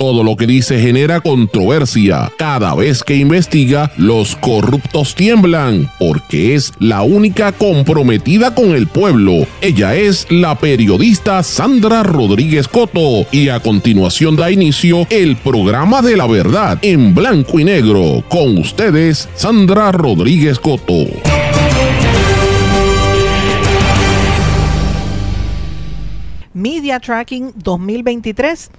Todo lo que dice genera controversia. Cada vez que investiga, los corruptos tiemblan, porque es la única comprometida con el pueblo. Ella es la periodista Sandra Rodríguez Coto y a continuación da inicio el programa de la verdad en blanco y negro. Con ustedes, Sandra Rodríguez Coto. Media Tracking 2023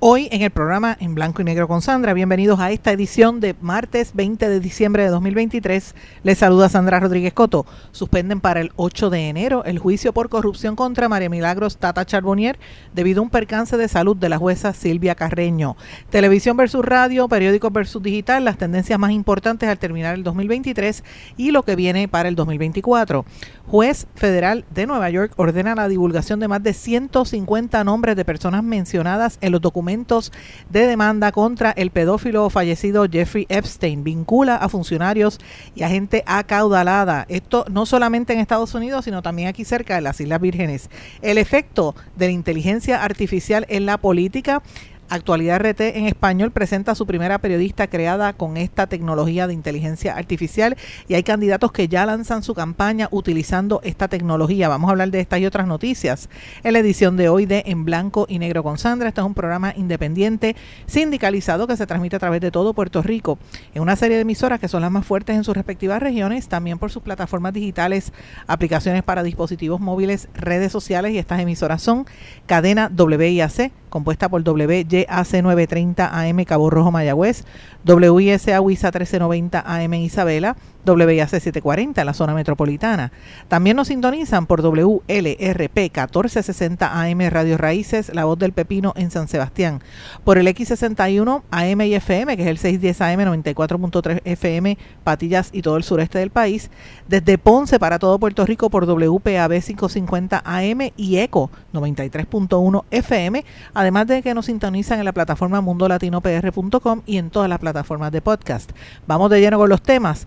Hoy en el programa en blanco y negro con Sandra, bienvenidos a esta edición de martes 20 de diciembre de 2023. Les saluda Sandra Rodríguez Coto. Suspenden para el 8 de enero el juicio por corrupción contra María Milagros Tata Charbonnier debido a un percance de salud de la jueza Silvia Carreño. Televisión versus radio, periódicos versus digital, las tendencias más importantes al terminar el 2023 y lo que viene para el 2024. Juez federal de Nueva York ordena la divulgación de más de 150 nombres de personas mencionadas en los documentos de demanda contra el pedófilo fallecido Jeffrey Epstein. Vincula a funcionarios y a gente acaudalada. Esto no solamente en Estados Unidos, sino también aquí cerca de las Islas Vírgenes. El efecto de la inteligencia artificial en la política Actualidad RT en español presenta a su primera periodista creada con esta tecnología de inteligencia artificial y hay candidatos que ya lanzan su campaña utilizando esta tecnología. Vamos a hablar de estas y otras noticias en la edición de hoy de En Blanco y Negro con Sandra. Este es un programa independiente sindicalizado que se transmite a través de todo Puerto Rico en una serie de emisoras que son las más fuertes en sus respectivas regiones, también por sus plataformas digitales, aplicaciones para dispositivos móviles, redes sociales y estas emisoras son Cadena WIAC compuesta por WYAC 930 AM Cabo Rojo Mayagüez, WISA 1390 AM Isabela, WIAC 740 en la zona metropolitana. También nos sintonizan por WLRP 1460 AM Radio Raíces, La Voz del Pepino en San Sebastián, por el X61 AM y FM, que es el 610 AM 94.3 FM, Patillas y todo el sureste del país, desde Ponce para todo Puerto Rico por WPAB 550 AM y ECO 93.1 FM, además de que nos sintonizan en la plataforma mundolatinopr.com y en todas las plataformas de podcast. Vamos de lleno con los temas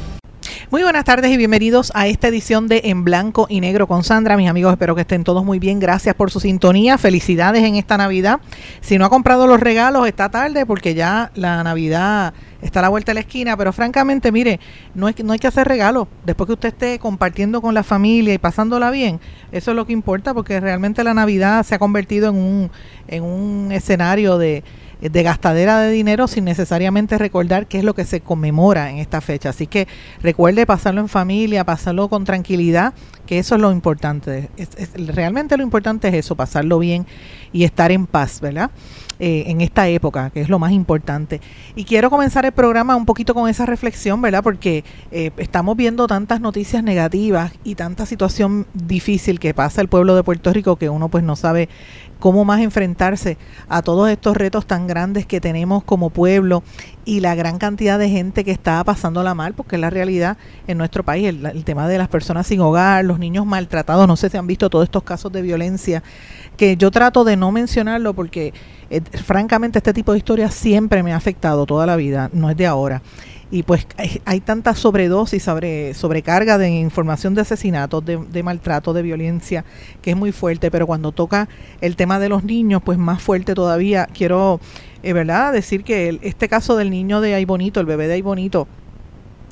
Muy buenas tardes y bienvenidos a esta edición de En Blanco y Negro con Sandra. Mis amigos, espero que estén todos muy bien. Gracias por su sintonía. Felicidades en esta Navidad. Si no ha comprado los regalos, está tarde porque ya la Navidad está a la vuelta de la esquina. Pero francamente, mire, no, es, no hay que hacer regalos. Después que usted esté compartiendo con la familia y pasándola bien, eso es lo que importa porque realmente la Navidad se ha convertido en un, en un escenario de de gastadera de dinero sin necesariamente recordar qué es lo que se conmemora en esta fecha. Así que recuerde pasarlo en familia, pasarlo con tranquilidad, que eso es lo importante. realmente lo importante es eso, pasarlo bien y estar en paz, ¿verdad? Eh, en esta época, que es lo más importante. Y quiero comenzar el programa un poquito con esa reflexión, ¿verdad? Porque eh, estamos viendo tantas noticias negativas y tanta situación difícil que pasa el pueblo de Puerto Rico que uno pues no sabe cómo más enfrentarse a todos estos retos tan grandes que tenemos como pueblo y la gran cantidad de gente que está pasándola mal, porque es la realidad en nuestro país, el, tema de las personas sin hogar, los niños maltratados, no sé si han visto todos estos casos de violencia, que yo trato de no mencionarlo porque eh, francamente este tipo de historias siempre me ha afectado toda la vida, no es de ahora y pues hay, tanta sobredosis, sobre, sobrecarga de información de asesinatos, de, maltrato, de violencia, que es muy fuerte, pero cuando toca el tema de los niños, pues más fuerte todavía. Quiero, eh, ¿verdad?, decir que este caso del niño de Ay Bonito, el bebé de Ay Bonito,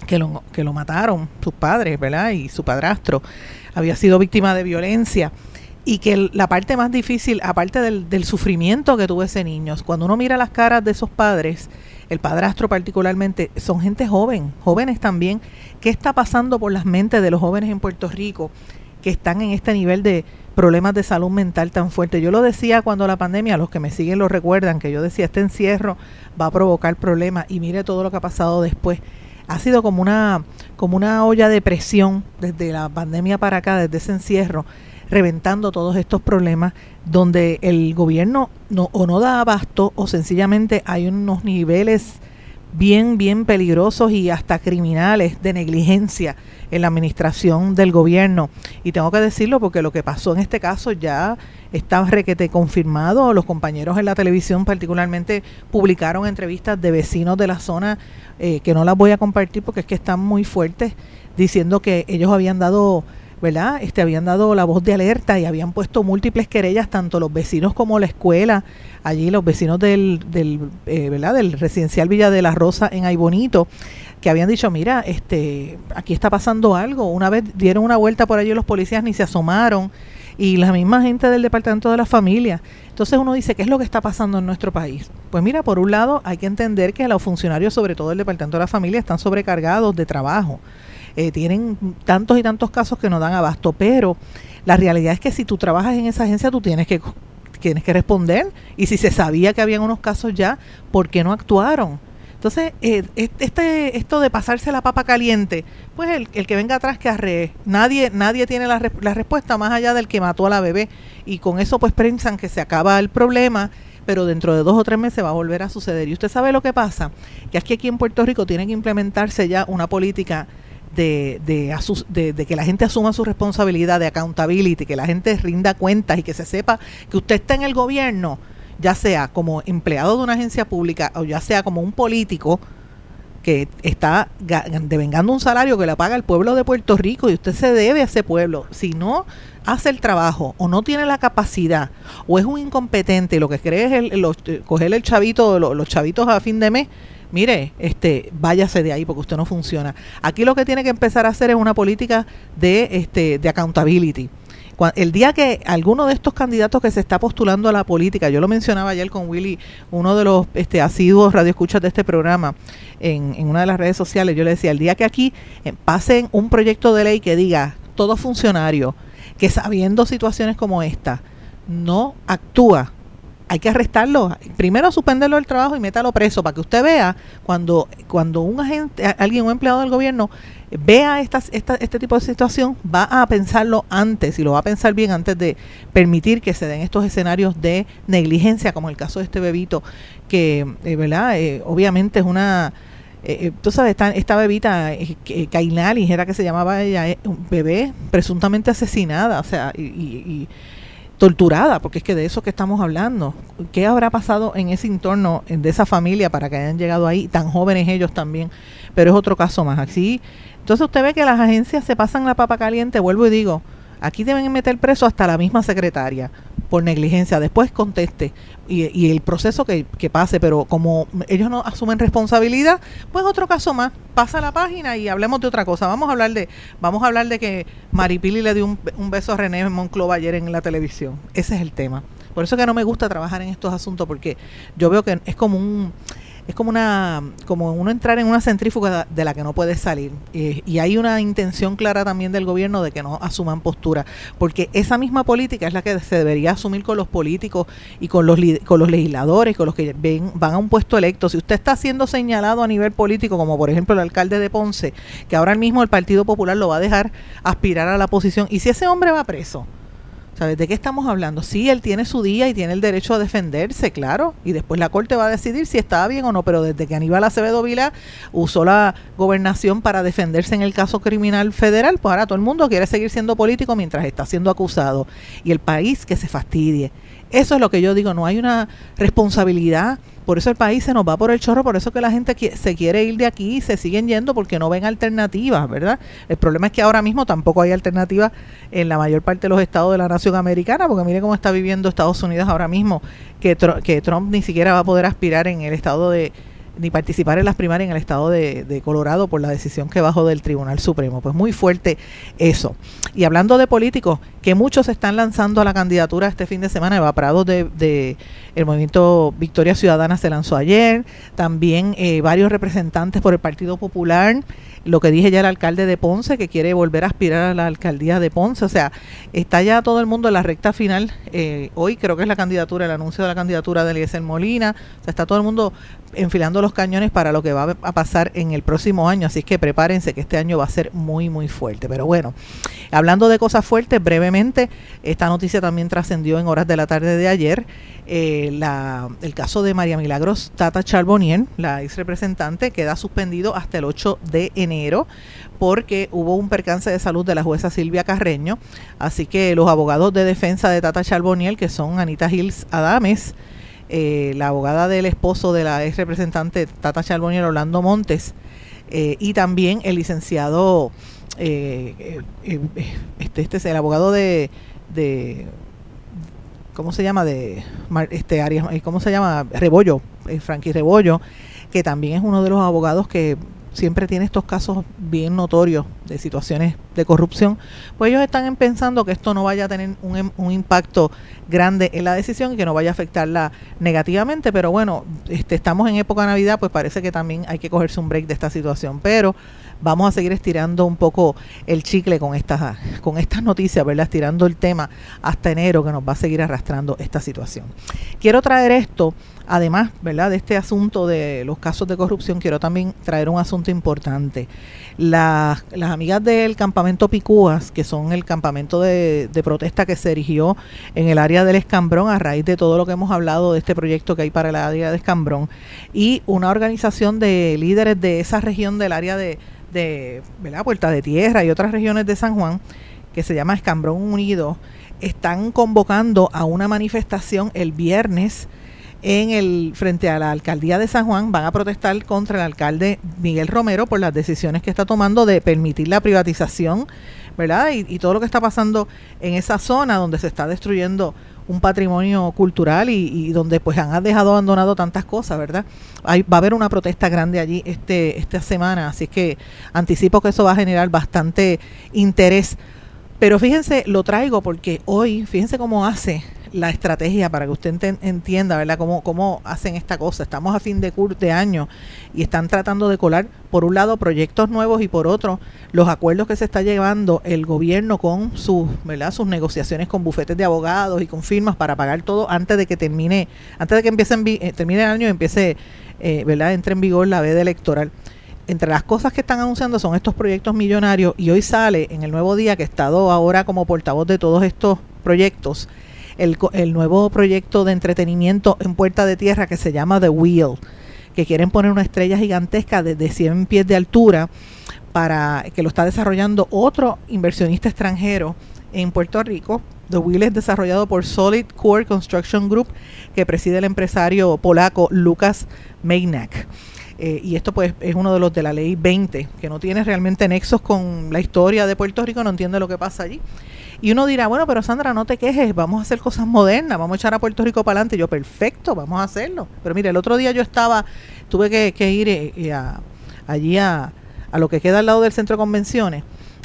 que lo, que lo mataron sus padres, ¿verdad?, y su padrastro, había sido víctima de violencia y que la parte más difícil, aparte del, del, sufrimiento que tuvo ese niño, cuando uno mira las caras de esos padres, el padrastro particularmente, son gente joven, jóvenes también. ¿Qué está pasando por las mentes de los jóvenes en Puerto Rico que están en este nivel de problemas de salud mental tan fuerte? Yo lo decía cuando la pandemia, los que me siguen lo recuerdan, que yo decía, este encierro va a provocar problemas y mire todo lo que ha pasado después. Ha sido como una, como una olla de presión desde la pandemia para acá, desde ese encierro reventando todos estos problemas donde el gobierno no, o no da abasto o sencillamente hay unos niveles bien, bien peligrosos y hasta criminales de negligencia en la administración del gobierno. Y tengo que decirlo porque lo que pasó en este caso ya está requete confirmado. Los compañeros en la televisión particularmente publicaron entrevistas de vecinos de la zona eh, que no las voy a compartir porque es que están muy fuertes diciendo que ellos habían dado ¿verdad? Este, habían dado la voz de alerta y habían puesto múltiples querellas, tanto los vecinos como la escuela, allí los vecinos del, del, eh, ¿verdad? del residencial Villa de la Rosa en Aybonito, que habían dicho, mira, este, aquí está pasando algo. Una vez dieron una vuelta por allí los policías ni se asomaron y la misma gente del Departamento de la Familia. Entonces uno dice, ¿qué es lo que está pasando en nuestro país? Pues mira, por un lado hay que entender que los funcionarios, sobre todo del Departamento de la Familia, están sobrecargados de trabajo. Eh, tienen tantos y tantos casos que no dan abasto, pero la realidad es que si tú trabajas en esa agencia, tú tienes que, tienes que responder. Y si se sabía que habían unos casos ya, ¿por qué no actuaron? Entonces, eh, este, esto de pasarse la papa caliente, pues el, que venga atrás que arree. Nadie, nadie tiene la, la, respuesta más allá del que mató a la bebé. Y con eso pues piensan que se acaba el problema, pero dentro de dos o tres meses va a volver a suceder. Y usted sabe lo que pasa, que que aquí en Puerto Rico tiene que implementarse ya una política de, de, de, que la gente asuma su responsabilidad, de accountability, que la gente rinda cuentas y que se sepa que usted está en el gobierno ya sea como empleado de una agencia pública o ya sea como un político que está devengando un salario que le paga el pueblo de Puerto Rico y usted se debe a ese pueblo. Si no hace el trabajo o no tiene la capacidad o es un incompetente y lo que cree es el, eh, coger el chavito, los, los chavitos a fin de mes, mire, este, váyase de ahí porque usted no funciona. Aquí lo que tiene que empezar a hacer es una política de, este, de accountability el día que alguno de estos candidatos que se está postulando a la política, yo lo mencionaba ayer con Willy, uno de los este, asiduos radioescuchas de este programa, en, en una de las redes sociales, yo le decía, el día que aquí eh, pasen un proyecto de ley que diga todo funcionario que sabiendo situaciones como esta no actúa hay que arrestarlo. Primero suspenderlo del trabajo y métalo preso para que usted vea cuando, cuando un agente, alguien, un empleado del gobierno vea esta, este tipo de situación, va a pensarlo antes y lo va a pensar bien antes de permitir que se den estos escenarios de negligencia, como el caso de este bebito, que, eh, ¿verdad? Eh, obviamente es una... Eh, tú sabes, esta, esta bebita, eh, Kainali, era que se llamaba ella, un bebé presuntamente asesinada, o sea, y, y torturada, porque es que de eso que estamos hablando. ¿Qué habrá pasado en ese entorno de esa familia para que hayan llegado ahí, tan jóvenes ellos también? Pero es otro caso más. Así, entonces usted ve que las agencias se pasan la papa caliente, vuelvo y digo, aquí deben meter preso hasta la misma secretaria por negligencia, después conteste y, el proceso que, pase, pero como ellos no asumen responsabilidad, pues otro caso más, pasa la página y hablemos de otra cosa. Vamos a hablar de, vamos a hablar de que Maripili le dio un, un beso a René Monclova ayer en la televisión. Ese es el tema. Por eso que no me gusta trabajar en estos asuntos, porque yo veo que es como un es como una como uno entrar en una centrífuga de la que no puede salir. Y hay una intención clara también del gobierno de que no asuman postura porque esa misma política es la que se debería asumir con los políticos y con los con los legisladores con los que ven, van a un puesto electo. Si usted está siendo señalado a nivel político como por ejemplo el alcalde de Ponce que ahora mismo el Partido Popular lo va a dejar aspirar a la posición y si ese hombre va preso ¿Sabes de qué estamos hablando? Sí, él tiene su día y tiene el derecho a defenderse, claro, y después la Corte va a decidir si estaba bien o no, pero desde que Aníbal Acevedo Vila usó la gobernación para defenderse en el caso criminal federal, pues ahora todo el mundo quiere seguir siendo político mientras está siendo acusado. Y el país que se fastidie. Eso es lo que yo digo, no hay una responsabilidad, por eso el país se nos va por el chorro, por eso que la gente se quiere ir de aquí y se siguen yendo porque no ven alternativas, ¿verdad? El problema es que ahora mismo tampoco hay alternativas en la mayor parte de los estados de la nación americana, porque mire cómo está viviendo Estados Unidos ahora mismo, que, que Trump ni siquiera va a poder aspirar en el estado de ni participar en las primarias en el estado de, Colorado por la decisión que bajó del Tribunal Supremo. Pues muy fuerte eso. Y hablando de políticos, que muchos están lanzando a la candidatura este fin de semana, evaporados de, de el movimiento Victoria Ciudadana se lanzó ayer, también eh, varios representantes por el Partido Popular, lo que dije ya el alcalde de Ponce, que quiere volver a aspirar a la alcaldía de Ponce, o sea, está ya todo el mundo en la recta final, eh, hoy creo que es la candidatura, el anuncio de la candidatura de Eliezer Molina, o sea, está todo el mundo enfilando los cañones para lo que va a pasar en el próximo año, así que prepárense que este año va a ser muy, muy fuerte. Pero bueno, hablando de cosas fuertes, brevemente, esta noticia también trascendió en horas de la tarde de ayer, eh, el caso de María Milagros Tata Charbonnier, la ex representante, queda suspendido hasta el 8 de enero porque hubo un percance de salud de la jueza Silvia Carreño, así que los abogados de defensa de Tata Charbonnier, que son Anita Hills Adames, eh, la abogada del esposo de la ex representante Tata Charbonnier, Orlando Montes, eh, y también el licenciado este, este es el abogado de, de ¿cómo se llama? de este Arias, ¿cómo se llama? Rebollo, Frankie Rebollo, que también es uno de los abogados que siempre tiene estos casos bien notorios de situaciones de corrupción, pues ellos están pensando que esto no vaya a tener un, em, un, impacto grande en la decisión y que no vaya a afectarla negativamente, pero bueno, este, estamos en época de Navidad, pues parece que también hay que cogerse un break de esta situación, pero vamos a seguir estirando un poco el chicle con estas, con estas noticias, ¿verdad? Estirando el tema hasta enero que nos va a seguir arrastrando esta situación. Quiero traer esto además, ¿verdad? De este asunto de los casos de corrupción, quiero también traer un asunto importante. las amigas del campamento Picúas, que son el campamento de, protesta que se erigió en el área del Escambrón a raíz de todo lo que hemos hablado de este proyecto que hay para el área de Escambrón, y una organización de líderes de esa región del área de, de. Puerta de Tierra y otras regiones de San Juan, que se llama Escambrón Unido, están convocando a una manifestación el viernes en el frente a la alcaldía de San Juan van a protestar contra el alcalde Miguel Romero por las decisiones que está tomando de permitir la privatización, ¿verdad? Y, todo lo que está pasando en esa zona donde se está destruyendo un patrimonio cultural y, donde pues han dejado abandonado tantas cosas, ¿verdad? Hay, va a haber una protesta grande allí este esta semana, así que anticipo que eso va a generar bastante interés. Pero fíjense, lo traigo porque hoy, fíjense cómo hace la estrategia para que usted entienda, ¿verdad?, cómo, cómo hacen esta cosa. Estamos a fin de, de año y están tratando de colar, por un lado, proyectos nuevos y por otro, los acuerdos que se está llevando el gobierno con sus, ¿verdad?, sus negociaciones con bufetes de abogados y con firmas para pagar todo antes de que termine, antes de que empiece eh, termine el año y empiece, eh, ¿verdad?, entre en vigor la veda electoral entre las cosas que están anunciando son estos proyectos millonarios y hoy sale en el nuevo día que he estado ahora como portavoz de todos estos proyectos el, nuevo proyecto de entretenimiento en Puerta de Tierra que se llama The Wheel, que quieren poner una estrella gigantesca de, de 100 pies de altura para que lo está desarrollando otro inversionista extranjero en Puerto Rico. The Wheel es desarrollado por Solid Core Construction Group, que preside el empresario polaco Lucas Mejnak. Eh, y esto pues es uno de los de la ley 20, que no tiene realmente nexos con la historia de Puerto Rico, no entiende lo que pasa allí. Y uno dirá, bueno, pero Sandra, no te quejes, vamos a hacer cosas modernas, vamos a echar a Puerto Rico para adelante. yo, perfecto, vamos a hacerlo. Pero mire, el otro día yo estaba, tuve que, ir eh, a, allí a, a lo que queda al lado del centro de convenciones.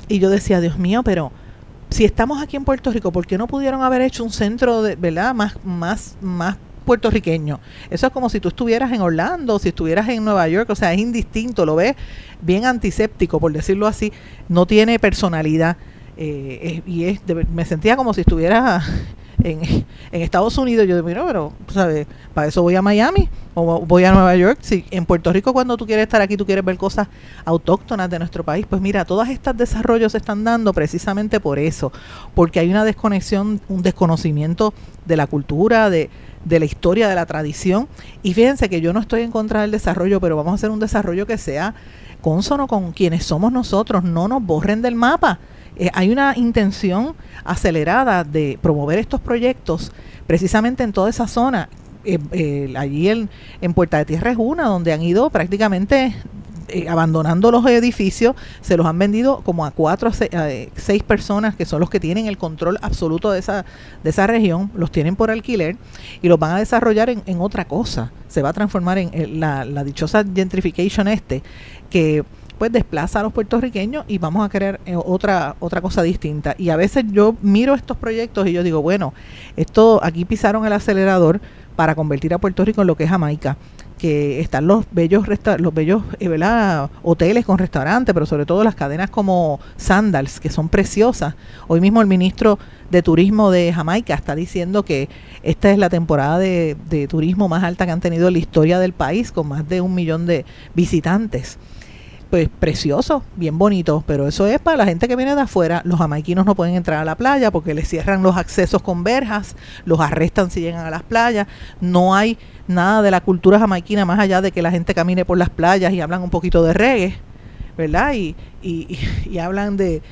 Y yo decía, Dios mío, pero si estamos aquí en Puerto Rico, ¿por qué no pudieron haber hecho un centro de, ¿verdad? Más, más, más puertorriqueño. Eso es como si tú estuvieras en Orlando, si estuvieras en Nueva York, o sea, es indistinto, lo ves bien antiséptico, por decirlo así, no tiene personalidad. Eh, y es, me sentía como si estuviera en, Estados Unidos. Yo digo, pero, ¿sabes? Para eso voy a Miami o voy a Nueva York. Si en Puerto Rico, cuando tú quieres estar aquí, tú quieres ver cosas autóctonas de nuestro país, pues mira, todos estos desarrollos se están dando precisamente por eso, porque hay una desconexión, un desconocimiento de la cultura, de, de la historia, de la tradición. Y fíjense que yo no estoy en contra del desarrollo, pero vamos a hacer un desarrollo que sea consono con quienes somos nosotros, no nos borren del mapa. Eh, hay una intención acelerada de promover estos proyectos precisamente en toda esa zona. Eh, eh, allí en, en Puerta de Tierra es una donde han ido prácticamente abandonando los edificios, se los han vendido como a cuatro a seis, personas que son los que tienen el control absoluto de esa, de esa región, los tienen por alquiler y los van a desarrollar en, en otra cosa. Se va a transformar en, la, la, dichosa gentrification este, que pues desplaza a los puertorriqueños y vamos a querer eh, otra otra cosa distinta. Y a veces yo miro estos proyectos y yo digo, bueno, esto aquí pisaron el acelerador para convertir a Puerto Rico en lo que es Jamaica que están los bellos los bellos eh, hoteles con restaurantes, pero sobre todo las cadenas como Sandals, que son preciosas. Hoy mismo el ministro de Turismo de Jamaica está diciendo que esta es la temporada de, de turismo más alta que han tenido en la historia del país, con más de un millón de visitantes pues precioso, bien bonito, pero eso es para la gente que viene de afuera. Los jamaiquinos no pueden entrar a la playa porque les cierran los accesos con verjas, los arrestan si llegan a las playas. No hay nada de la cultura jamaiquina más allá de que la gente camine por las playas y hablan un poquito de reggae, ¿verdad? Y, hablan de,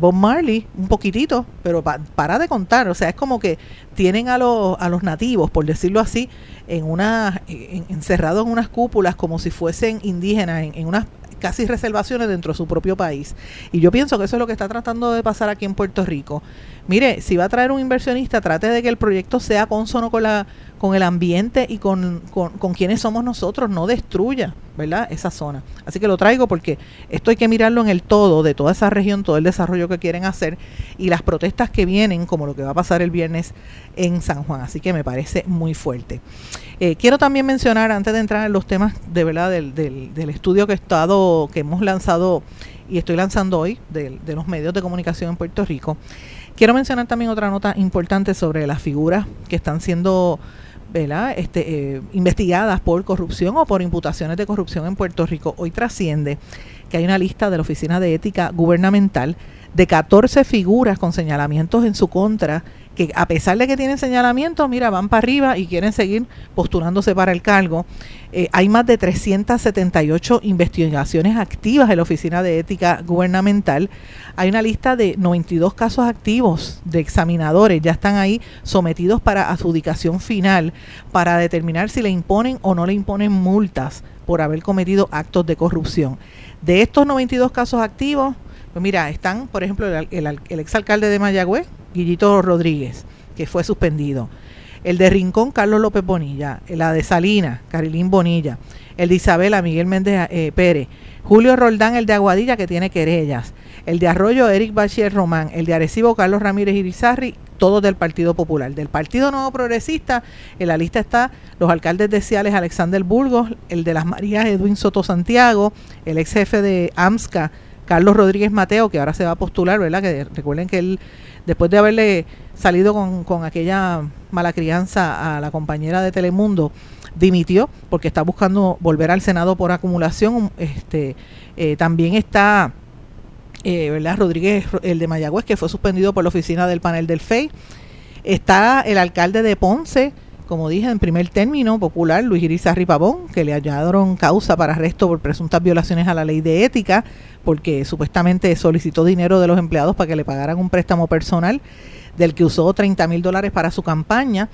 Bob Marley, un poquitito, pero para de contar, o sea, es como que tienen a los, a los nativos, por decirlo así, en una, encerrados en unas cúpulas como si fuesen indígenas, en, unas casi reservaciones dentro de su propio país. Y yo pienso que eso es lo que está tratando de pasar aquí en Puerto Rico. Mire, si va a traer un inversionista, trate de que el proyecto sea consono con la con el ambiente y con, con, quienes somos nosotros, no destruya, ¿verdad? Esa zona. Así que lo traigo porque esto hay que mirarlo en el todo, de toda esa región, todo el desarrollo que quieren hacer y las protestas que vienen, como lo que va a pasar el viernes en San Juan. Así que me parece muy fuerte. Eh, quiero también mencionar, antes de entrar en los temas de verdad del, del, estudio que he estado, que hemos lanzado y estoy lanzando hoy de los medios de comunicación en Puerto Rico, quiero mencionar también otra nota importante sobre las figuras que están siendo este, eh, investigadas por corrupción o por imputaciones de corrupción en Puerto Rico. Hoy trasciende que hay una lista de la Oficina de Ética Gubernamental de 14 figuras con señalamientos en su contra que a pesar de que tienen señalamientos, mira, van para arriba y quieren seguir postulándose para el cargo. Eh, hay más de 378 investigaciones activas en la Oficina de Ética Gubernamental. Hay una lista de 92 casos activos de examinadores, ya están ahí sometidos para adjudicación final para determinar si le imponen o no le imponen multas por haber cometido actos de corrupción. De estos 92 casos activos, pues mira, están, por ejemplo, el, el exalcalde de Mayagüez, Guillito Rodríguez, que fue suspendido. El de Rincón, Carlos López Bonilla. La de Salina, Carilín Bonilla. El de Isabela, Miguel Méndez eh, Pérez. Julio Roldán, el de Aguadilla, que tiene querellas. El de Arroyo, Eric Bachier Román. El de Arecibo, Carlos Ramírez Irizarri, todos del Partido Popular. Del Partido Nuevo Progresista, en la lista está los alcaldes de Ciales, Alexander Burgos, el de Las Marías, Edwin Soto Santiago, el ex jefe de AMSCA, Carlos Rodríguez Mateo, que ahora se va a postular, ¿verdad? Que recuerden que él después de haberle salido con, aquella mala crianza a la compañera de Telemundo, dimitió porque está buscando volver al Senado por acumulación. Este, eh, también está eh, ¿verdad? Rodríguez, el de Mayagüez, que fue suspendido por la oficina del panel del FEI. Está el alcalde de Ponce, como dije en primer término, popular, Luis Irizarri Pavón, que le hallaron causa para arresto por presuntas violaciones a la ley de ética, porque supuestamente solicitó dinero de los empleados para que le pagaran un préstamo personal, del que usó 30 mil dólares para su campaña.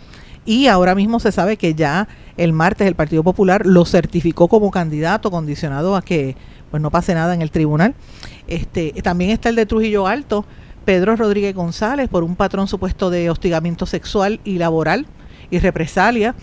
Y ahora mismo se sabe que ya el martes el Partido Popular lo certificó como candidato, condicionado a que pues no pase nada en el tribunal. Este, también está el de Trujillo Alto, Pedro Rodríguez González, por un patrón supuesto de hostigamiento sexual y laboral y represalia.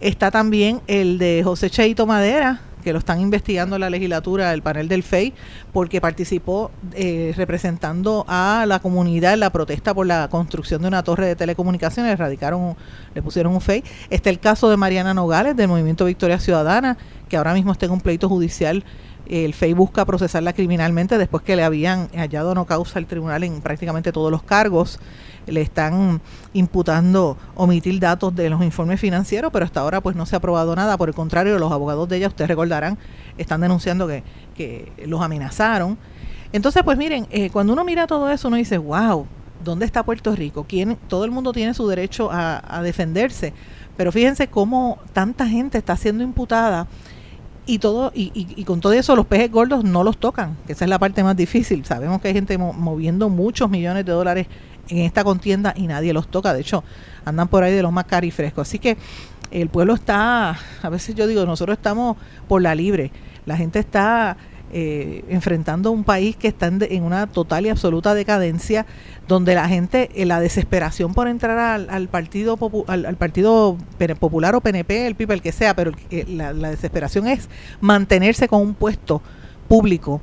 Está también el de José Cheito Madera, que lo están investigando en la legislatura, el panel del FEI, porque participó eh, representando a la comunidad en la protesta por la construcción de una torre de telecomunicaciones, radicaron, le pusieron un FEI. Está el caso de Mariana Nogales, del Movimiento Victoria Ciudadana, que ahora mismo está en un pleito judicial el FEI busca procesarla criminalmente después que le habían hallado no causa el tribunal en prácticamente todos los cargos le están imputando omitir datos de los informes financieros, pero hasta ahora pues no se ha aprobado nada. Por el contrario, los abogados de ella, ustedes recordarán, están denunciando que, que los amenazaron. Entonces, pues miren, eh, cuando uno mira todo eso, uno dice, wow, ¿dónde está Puerto Rico? ¿Quién, todo el mundo tiene su derecho a, defenderse, pero fíjense cómo tanta gente está siendo imputada y todo y, y, con todo eso los pejes gordos no los tocan, que esa es la parte más difícil. Sabemos que hay gente moviendo muchos millones de dólares en esta contienda y nadie los toca. De hecho, andan por ahí de los más frescos Así que el pueblo está, a veces yo digo, nosotros estamos por la libre. La gente está eh, enfrentando un país que está en, una total y absoluta decadencia, donde la gente, en la desesperación por entrar al, partido al, partido popular o PNP, el PIB, el que sea, pero la, la desesperación es mantenerse con un puesto público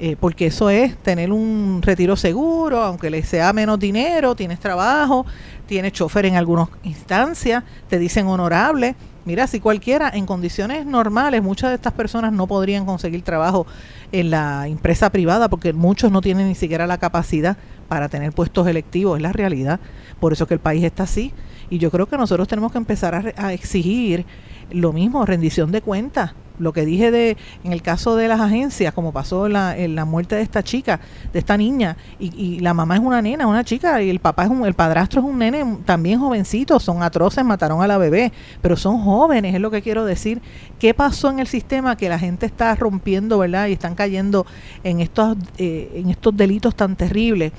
eh, porque eso es tener un retiro seguro, aunque le sea menos dinero, tienes trabajo, tienes chofer en algunas instancias, te dicen honorable. Mira, si cualquiera, en condiciones normales, muchas de estas personas no podrían conseguir trabajo en la empresa privada porque muchos no tienen ni siquiera la capacidad para tener puestos electivos, es la realidad. Por eso que el país está así. Y yo creo que nosotros tenemos que empezar a, a exigir lo mismo, rendición de cuentas lo que dije de en el caso de las agencias, como pasó la, en la muerte de esta chica, de esta niña, y, la mamá es una nena, una chica, y el papá es un, el padrastro es un nene también jovencito, son atroces, mataron a la bebé, pero son jóvenes, es lo que quiero decir. ¿Qué pasó en el sistema que la gente está rompiendo, verdad? Y están cayendo en estos, eh, en estos delitos tan terribles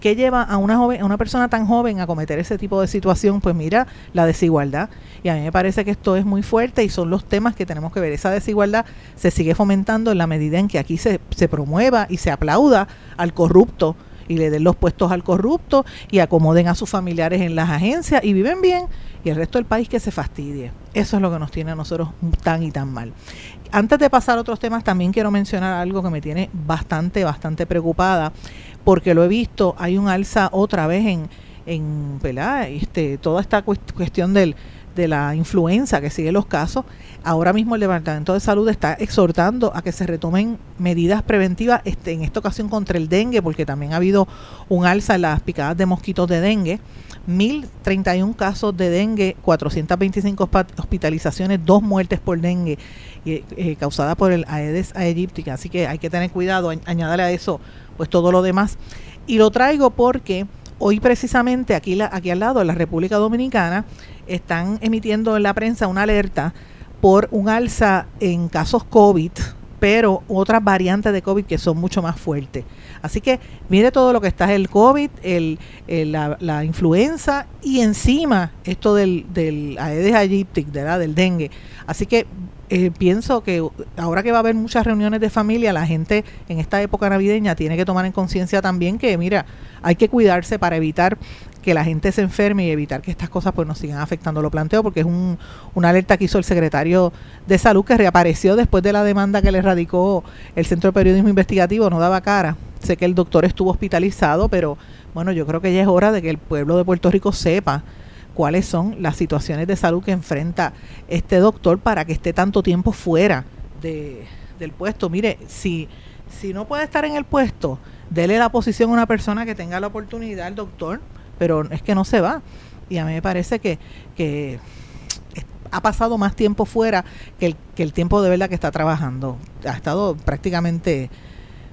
¿Qué lleva a una, joven, a una persona tan joven a cometer ese tipo de situación? Pues mira, la desigualdad. Y a mí me parece que esto es muy fuerte y son los temas que tenemos que ver. Esa desigualdad se sigue fomentando en la medida en que aquí se, se promueva y se aplauda al corrupto y le den los puestos al corrupto y acomoden a sus familiares en las agencias y viven bien y el resto del país que se fastidie. Eso es lo que nos tiene a nosotros tan y tan mal. Antes de pasar a otros temas, también quiero mencionar algo que me tiene bastante, bastante preocupada, porque lo he visto, hay un alza otra vez en, en Este, toda esta cuestión del, de la influenza que sigue los casos, ahora mismo el Departamento de Salud está exhortando a que se retomen medidas preventivas, este, en esta ocasión contra el dengue, porque también ha habido un alza en las picadas de mosquitos de dengue. 1.031 casos de dengue, 425 hospitalizaciones, dos muertes por dengue eh, causada por el Aedes aegypti. Así que hay que tener cuidado, añadirle a eso pues todo lo demás. Y lo traigo porque hoy precisamente aquí, aquí al lado, en la República Dominicana, están emitiendo en la prensa una alerta por un alza en casos COVID pero otras variantes de COVID que son mucho más fuertes. Así que mire todo lo que está el COVID, el, la, influenza y encima esto del, del Aedes aegypti, del dengue. Así que eh, pienso que ahora que va a haber muchas reuniones de familia, la gente en esta época navideña tiene que tomar en conciencia también que, mira, hay que cuidarse para evitar que la gente se enferme y evitar que estas cosas pues nos sigan afectando. Lo planteo porque es un, una alerta que hizo el secretario de Salud que reapareció después de la demanda que le radicó el Centro de Periodismo Investigativo, no daba cara. Sé que el doctor estuvo hospitalizado, pero bueno, yo creo que ya es hora de que el pueblo de Puerto Rico sepa cuáles son las situaciones de salud que enfrenta este doctor para que esté tanto tiempo fuera de, del puesto. Mire, si, si no puede estar en el puesto, dele la posición a una persona que tenga la oportunidad, el doctor, pero es que no se va. Y a mí me parece que, que ha pasado más tiempo fuera que el, que el tiempo de verdad que está trabajando. Ha estado prácticamente,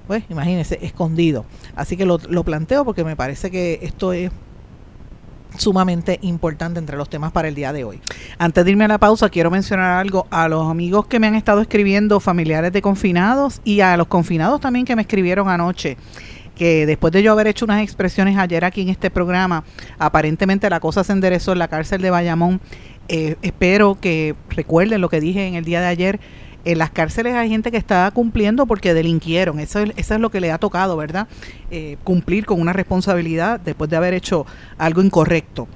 pues imagínense, escondido. Así que lo, lo planteo porque me parece que esto es sumamente importante entre los temas para el día de hoy. Antes de irme a la pausa, quiero mencionar algo a los amigos que me han estado escribiendo, familiares de confinados y a los confinados también que me escribieron anoche que después de yo haber hecho unas expresiones ayer aquí en este programa, aparentemente la cosa se enderezó en la cárcel de Bayamón. Eh, espero que recuerden lo que dije en el día de ayer. En las cárceles hay gente que está cumpliendo porque delinquieron. Eso es, eso es lo que le ha tocado, ¿verdad? Eh, cumplir con una responsabilidad después de haber hecho algo incorrecto.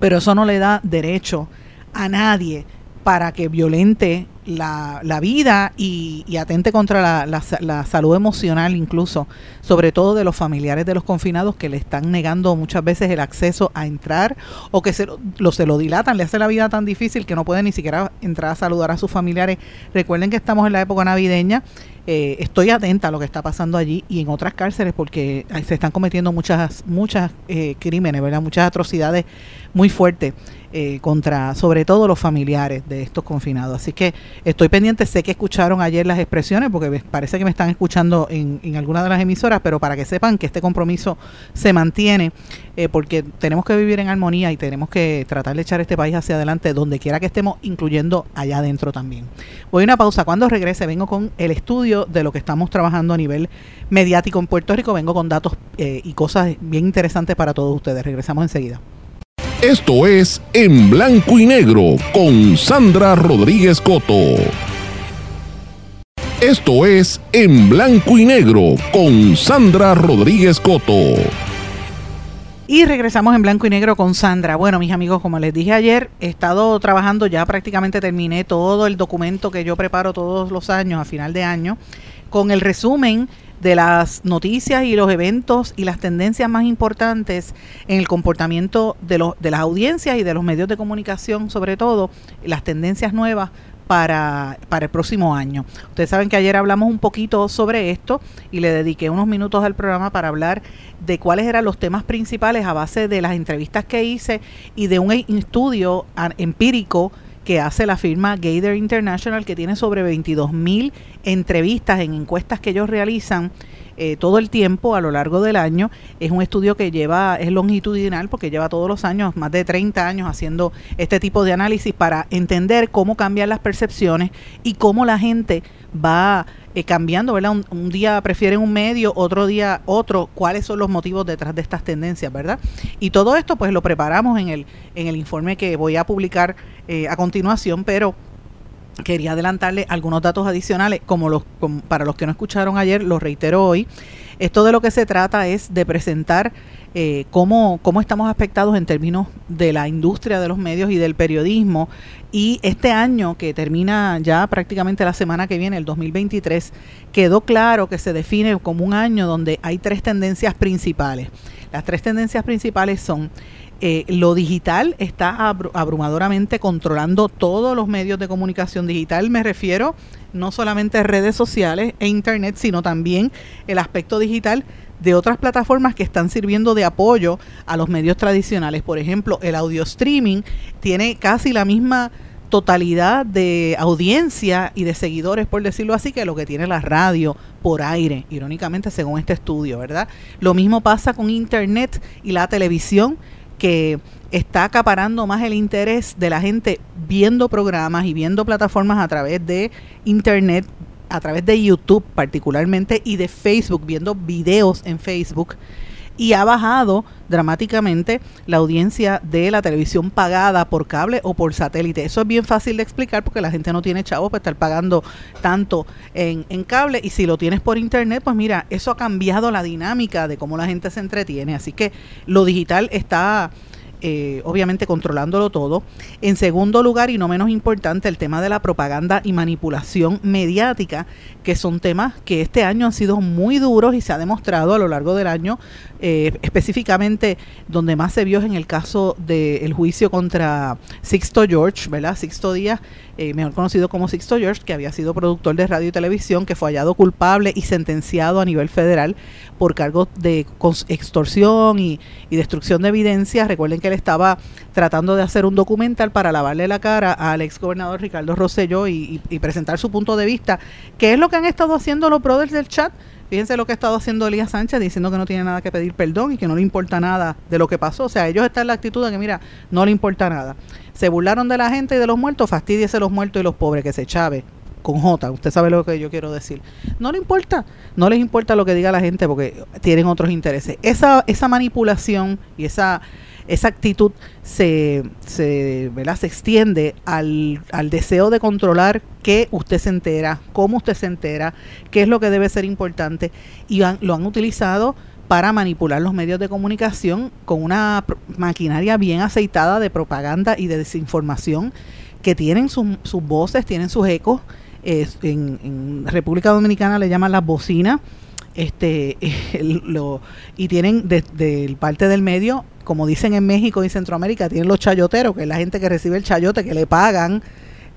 Pero eso no le da derecho a nadie para que violente la, la vida y, atente contra la, la, salud emocional incluso, sobre todo de los familiares de los confinados que le están negando muchas veces el acceso a entrar o que se lo, se lo dilatan, le hace la vida tan difícil que no pueden ni siquiera entrar a saludar a sus familiares. Recuerden que estamos en la época navideña. Eh, estoy atenta a lo que está pasando allí y en otras cárceles porque se están cometiendo muchas muchas eh, crímenes, ¿verdad? Muchas atrocidades muy fuertes. Eh, contra sobre todo los familiares de estos confinados. Así que estoy pendiente, sé que escucharon ayer las expresiones, porque parece que me están escuchando en, en alguna de las emisoras, pero para que sepan que este compromiso se mantiene, eh, porque tenemos que vivir en armonía y tenemos que tratar de echar este país hacia adelante donde quiera que estemos, incluyendo allá adentro también. Voy a una pausa, cuando regrese vengo con el estudio de lo que estamos trabajando a nivel mediático en Puerto Rico, vengo con datos eh, y cosas bien interesantes para todos ustedes. Regresamos enseguida. Esto es En Blanco y Negro con Sandra Rodríguez Coto. Esto es En Blanco y Negro con Sandra Rodríguez Coto. Y regresamos en blanco y negro con Sandra. Bueno, mis amigos, como les dije ayer, he estado trabajando, ya prácticamente terminé todo el documento que yo preparo todos los años, a final de año, con el resumen de las noticias y los eventos y las tendencias más importantes en el comportamiento de, los, de las audiencias y de los medios de comunicación, sobre todo, las tendencias nuevas para, para, el próximo año. Ustedes saben que ayer hablamos un poquito sobre esto y le dediqué unos minutos al programa para hablar de cuáles eran los temas principales a base de las entrevistas que hice y de un estudio empírico que hace la firma Gator International, que tiene sobre 22 mil entrevistas en encuestas que ellos realizan eh, todo el tiempo a lo largo del año. Es un estudio que lleva, es longitudinal porque lleva todos los años, más de 30 años haciendo este tipo de análisis para entender cómo cambian las percepciones y cómo la gente va eh, cambiando, ¿verdad? Un, día prefieren un medio, otro día otro, cuáles son los motivos detrás de estas tendencias, ¿verdad? Y todo esto pues lo preparamos en el, en el informe que voy a publicar eh, a continuación, pero quería adelantarle algunos datos adicionales, como los para los que no escucharon ayer, los reitero hoy. Esto de lo que se trata es de presentar eh, cómo, cómo estamos afectados en términos de la industria de los medios y del periodismo. Y este año, que termina ya prácticamente la semana que viene, el 2023, quedó claro que se define como un año donde hay tres tendencias principales. Las tres tendencias principales son eh, lo digital está abrumadoramente controlando todos los medios de comunicación digital. Me refiero no solamente a redes sociales e internet, sino también el aspecto digital de otras plataformas que están sirviendo de apoyo a los medios tradicionales. Por ejemplo, el audio streaming tiene casi la misma totalidad de audiencia y de seguidores, por decirlo así, que lo que tiene la radio por aire, irónicamente según este estudio, ¿verdad? Lo mismo pasa con Internet y la televisión que está acaparando más el interés de la gente viendo programas y viendo plataformas a través de Internet, a través de YouTube particularmente y de Facebook, viendo videos en Facebook. Y ha bajado dramáticamente la audiencia de la televisión pagada por cable o por satélite. Eso es bien fácil de explicar porque la gente no tiene chavos para estar pagando tanto en, en cable. Y si lo tienes por internet, pues mira, eso ha cambiado la dinámica de cómo la gente se entretiene. Así que lo digital está eh, obviamente controlándolo todo. En segundo lugar, y no menos importante, el tema de la propaganda y manipulación mediática, que son temas que este año han sido muy duros y se ha demostrado a lo largo del año, eh, específicamente donde más se vio es en el caso del juicio contra Sixto George, ¿verdad? Sixto Díaz, eh, mejor conocido como Sixto George, que había sido productor de radio y televisión, que fue hallado culpable y sentenciado a nivel federal por cargos de extorsión y, y destrucción de evidencia. Recuerden que él estaba tratando de hacer un documental para lavarle la cara al ex gobernador Ricardo Rosselló y, presentar su punto de vista, que es lo que han estado haciendo los brothers del chat. Fíjense lo que ha estado haciendo Elías Sánchez diciendo que no tiene nada que pedir perdón y que no le importa nada de lo que pasó. O sea, ellos están en la actitud de que, mira, no le importa nada. Se burlaron de la gente y de los muertos, fastidiese los muertos y los pobres, que se chave con J, usted sabe lo que yo quiero decir. No le importa, no les importa lo que diga la gente porque tienen otros intereses. Esa, esa manipulación y esa esa actitud se, se, se extiende al, al, deseo de controlar qué usted se entera, cómo usted se entera, qué es lo que debe ser importante y lo han utilizado para manipular los medios de comunicación con una maquinaria bien aceitada de propaganda y de desinformación que tienen sus voces, tienen sus ecos. en, en República Dominicana le llaman las bocinas este lo, y tienen desde parte del medio como dicen en México y Centroamérica, tienen los chayoteros, que es la gente que recibe el chayote, que le pagan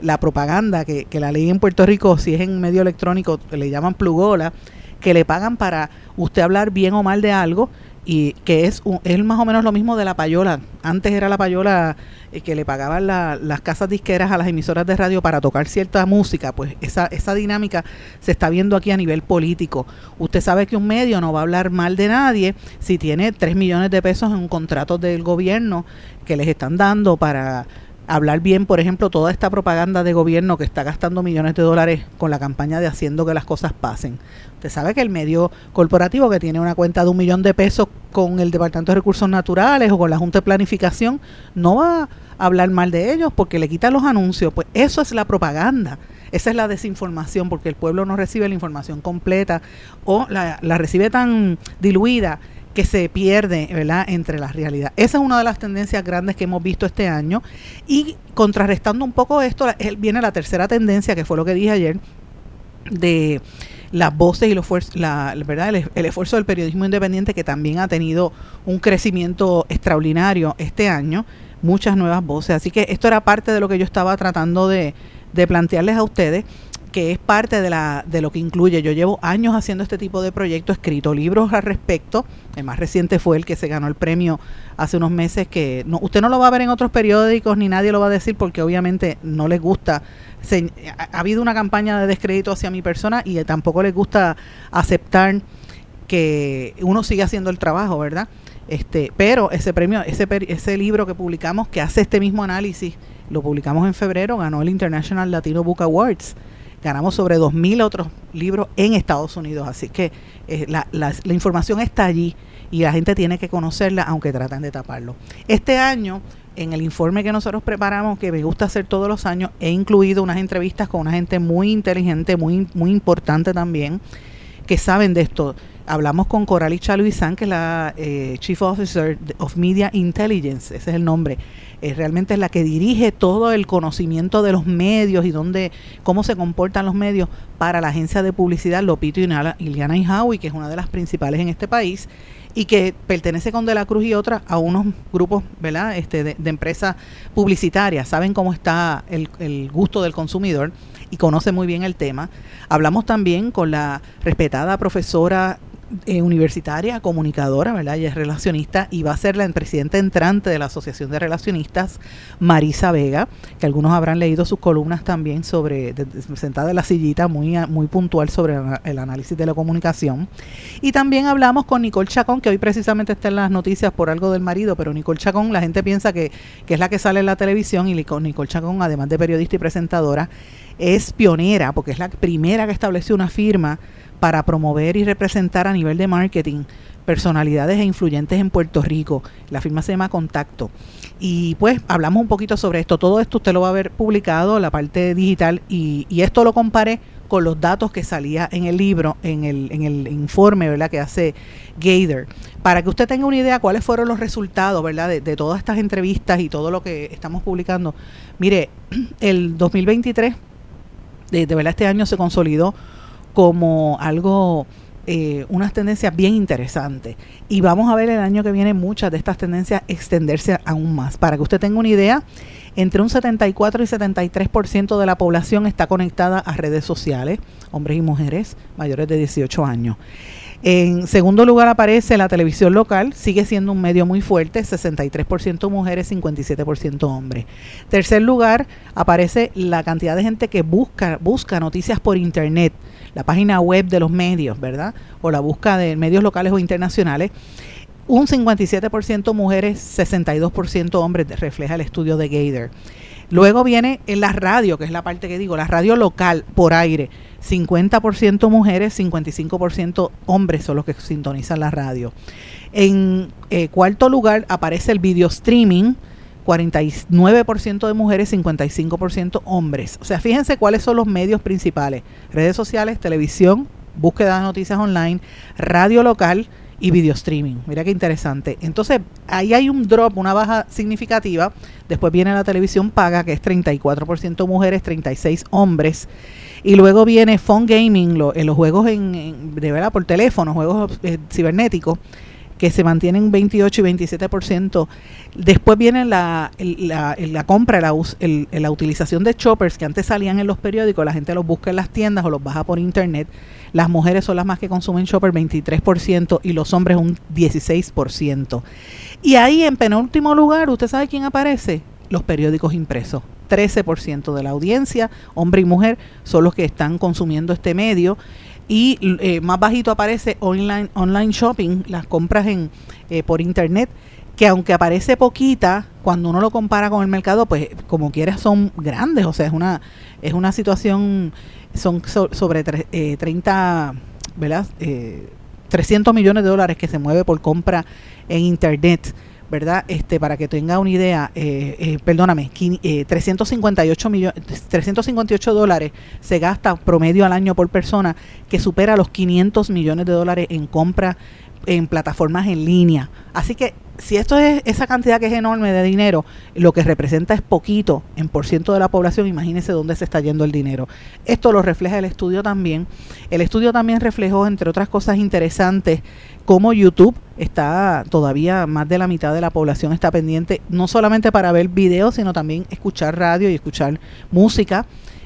la propaganda, que, que la ley en Puerto Rico, si es en medio electrónico, le llaman plugola, que le pagan para usted hablar bien o mal de algo y que es, es más o menos lo mismo de la payola. Antes era la payola eh, que le pagaban las casas disqueras a las emisoras de radio para tocar cierta música, pues esa, esa dinámica se está viendo aquí a nivel político. Usted sabe que un medio no va a hablar mal de nadie si tiene 3 millones de pesos en un contrato del gobierno que les están dando para hablar bien, por ejemplo, toda esta propaganda de gobierno que está gastando millones de dólares con la campaña de haciendo que las cosas pasen. Usted sabe que el medio corporativo que tiene una cuenta de un millón de pesos con el Departamento de Recursos Naturales o con la Junta de Planificación no va a hablar mal de ellos porque le quitan los anuncios. Pues eso es la propaganda. Esa es la desinformación porque el pueblo no recibe la información completa o la, recibe tan diluida que se pierde ¿verdad? entre la realidad. Esa es una de las tendencias grandes que hemos visto este año y contrarrestando un poco esto, viene la tercera tendencia, que fue lo que dije ayer, de las voces y los la, ¿verdad? El, esfuerzo del periodismo independiente que también ha tenido un crecimiento extraordinario este año, muchas nuevas voces. Así que esto era parte de lo que yo estaba tratando de, de plantearles a ustedes que es parte de, la, de lo que incluye. Yo llevo años haciendo este tipo de proyectos, escrito libros al respecto. El más reciente fue el que se ganó el premio hace unos meses, que no, usted no lo va a ver en otros periódicos ni nadie lo va a decir porque obviamente no les gusta. ha, habido una campaña de descrédito hacia mi persona y tampoco les gusta aceptar que uno sigue haciendo el trabajo, ¿verdad? Este, pero ese premio, ese, ese libro que publicamos, que hace este mismo análisis, lo publicamos en febrero, ganó el International Latino Book Awards. Ganamos sobre 2.000 otros libros en Estados Unidos. Así que eh, la, información está allí y la gente tiene que conocerla aunque tratan de taparlo. Este año en el informe que nosotros preparamos, que me gusta hacer todos los años, he incluido unas entrevistas con una gente muy inteligente, muy, muy importante también, que saben de esto. Hablamos con Coralie Chaluizán, que es la eh, Chief Officer of Media Intelligence, ese es el nombre. Eh, realmente es la que dirige todo el conocimiento de los medios y dónde, cómo se comportan los medios para la agencia de publicidad Lopito y Iliana Howie, que es una de las principales en este país y que pertenece con De la Cruz y otra a unos grupos ¿verdad? Este, de, empresas publicitarias, saben cómo está el, el gusto del consumidor y conoce muy bien el tema. Hablamos también con la respetada profesora eh, universitaria, comunicadora, ¿verdad? Ella es relacionista y va a ser la presidenta entrante de la Asociación de Relacionistas, Marisa Vega, que algunos habrán leído sus columnas también sobre, sentada en la sillita, muy, muy puntual sobre el análisis de la comunicación. Y también hablamos con Nicole Chacón, que hoy precisamente está en las noticias por algo del marido, pero Nicole Chacón, la gente piensa que, que es la que sale en la televisión y Nicole Chacón, además de periodista y presentadora, es pionera, porque es la primera que estableció una firma para promover y representar a nivel de marketing personalidades e influyentes en Puerto Rico. La firma se llama Contacto. Y pues hablamos un poquito sobre esto. Todo esto usted lo va a ver publicado, la parte digital, y, esto lo comparé con los datos que salía en el libro, en el, en el informe ¿verdad? que hace Gator, para que usted tenga una idea cuáles fueron los resultados ¿verdad? De, de todas estas entrevistas y todo lo que estamos publicando. Mire, el 2023, de, de verdad este año se consolidó como algo, eh, unas tendencias bien interesantes. Y vamos a ver el año que viene muchas de estas tendencias extenderse aún más. Para que usted tenga una idea, entre un 74 y 73% de la población está conectada a redes sociales, hombres y mujeres mayores de 18 años. En segundo lugar aparece la televisión local, sigue siendo un medio muy fuerte, 63% mujeres, 57% hombres. Tercer lugar aparece la cantidad de gente que busca, busca noticias por internet, la página web de los medios, ¿verdad? O la busca de medios locales o internacionales. Un 57% mujeres, 62% hombres, refleja el estudio de Gator. Luego viene en la radio, que es la parte que digo, la radio local por aire. 50% mujeres, 55% hombres son los que sintonizan la radio. En eh, cuarto lugar aparece el video streaming, 49% de mujeres, 55% hombres. O sea, fíjense cuáles son los medios principales. Redes sociales, televisión, búsqueda de noticias online, radio local y video streaming. Mira qué interesante. Entonces, ahí hay un drop, una baja significativa. Después viene la televisión paga, que es 34% mujeres, 36 hombres. Y luego viene phone gaming, lo, en los juegos en, de verdad por teléfono, juegos eh, cibernéticos, que se mantienen 28 y 27%. Después viene la, la, la compra, la, la utilización de choppers que antes salían en los periódicos, la gente los busca en las tiendas o los baja por internet. Las mujeres son las más que consumen chopper, 23%, y los hombres un 16%. Y ahí en penúltimo lugar, ¿usted sabe quién aparece? Los periódicos impresos. 13% de la audiencia, hombre y mujer, son los que están consumiendo este medio y eh, más bajito aparece online, online shopping, las compras en eh, por internet, que aunque aparece poquita, cuando uno lo compara con el mercado, pues como quiera son grandes, o sea, es una, es una situación, son sobre 30, eh, ¿verdad? 300 millones de dólares que se mueve por compra en internet. ¿Verdad? Este, para que tenga una idea, eh, eh, perdóname, 358 eh, millones, 358 dólares se gasta promedio al año por persona, que supera los 500 millones de dólares en compra en plataformas en línea. Así que si esto es esa cantidad que es enorme de dinero, lo que representa es poquito en por ciento de la población, imagínense dónde se está yendo el dinero. Esto lo refleja el estudio también. El estudio también reflejó, entre otras cosas interesantes, cómo YouTube está todavía más de la mitad de la población está pendiente, no solamente para ver videos, sino también escuchar radio y escuchar música.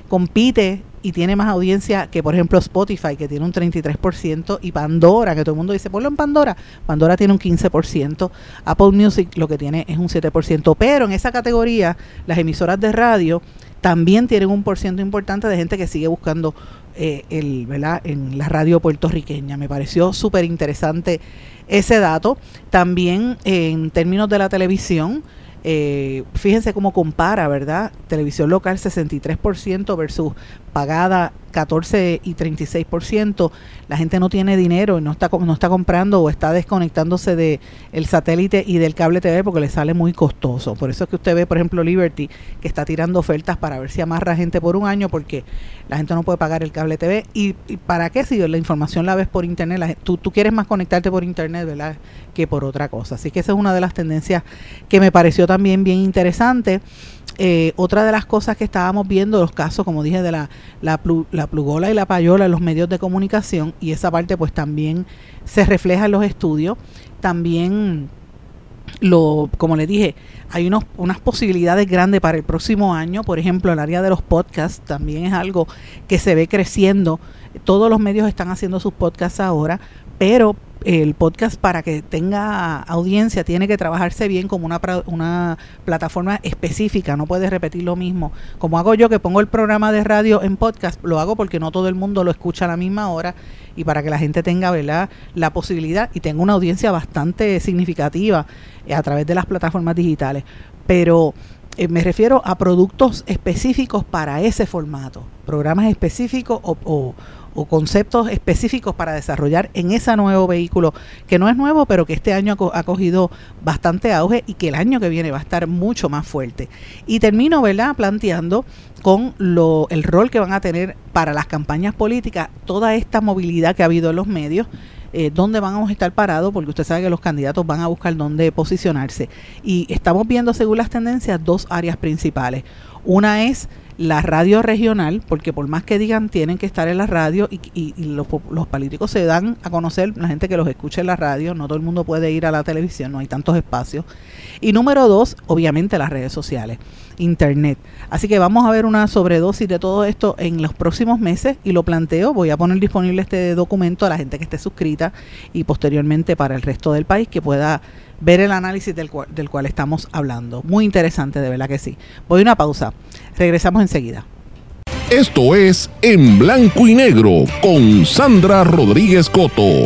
Compite y tiene más audiencia que, por ejemplo, Spotify, que tiene un 33%, y Pandora, que todo el mundo dice, ponlo en Pandora. Pandora tiene un 15%, Apple Music lo que tiene es un 7%, pero en esa categoría, las emisoras de radio también tienen un porciento importante de gente que sigue buscando eh, el, ¿verdad? en la radio puertorriqueña. Me pareció súper interesante ese dato. También en términos de la televisión, eh, fíjense cómo compara, ¿verdad? Televisión local 63% versus pagada 14 y 36%, la gente no tiene dinero y no está, no está comprando o está desconectándose de el satélite y del cable TV porque le sale muy costoso. Por eso es que usted ve, por ejemplo, Liberty, que está tirando ofertas para ver si amarra gente por un año porque la gente no puede pagar el cable TV. ¿Y, para qué si la información la ves por internet? tú, tú quieres más conectarte por internet, ¿verdad? Que por otra cosa. Así que esa es una de las tendencias que me pareció también bien interesante. Eh, otra de las cosas que estábamos viendo, los casos, como dije, de la, la, plugola y la payola en los medios de comunicación, y esa parte pues también se refleja en los estudios. También, lo, como les dije, hay unos, unas posibilidades grandes para el próximo año. Por ejemplo, el área de los podcasts también es algo que se ve creciendo. Todos los medios están haciendo sus podcasts ahora, pero el podcast para que tenga audiencia tiene que trabajarse bien como una, una plataforma específica, no puedes repetir lo mismo. Como hago yo que pongo el programa de radio en podcast, lo hago porque no todo el mundo lo escucha a la misma hora y para que la gente tenga ¿verdad? la posibilidad y tenga una audiencia bastante significativa eh, a través de las plataformas digitales. Pero eh, me refiero a productos específicos para ese formato, programas específicos o o conceptos específicos para desarrollar en ese nuevo vehículo, que no es nuevo, pero que este año ha cogido bastante auge y que el año que viene va a estar mucho más fuerte. Y termino, ¿verdad?, planteando con lo, el rol que van a tener para las campañas políticas toda esta movilidad que ha habido en los medios. Eh, dónde vamos a estar parados, porque usted sabe que los candidatos van a buscar dónde posicionarse. Y estamos viendo, según las tendencias, dos áreas principales. Una es la radio regional, porque por más que digan tienen que estar en la radio y, los, los, políticos se dan a conocer, la gente que los escucha en la radio, no todo el mundo puede ir a la televisión, no hay tantos espacios. Y número dos, obviamente las redes sociales, internet. Así que vamos a ver una sobredosis de todo esto en los próximos meses y lo planteo, voy a poner disponible este documento a la gente que esté suscrita y posteriormente para el resto del país que pueda ver el análisis del cual, estamos hablando. Muy interesante, de verdad que sí. Voy a una pausa. Regresamos enseguida. Esto es En Blanco y Negro con Sandra Rodríguez Coto.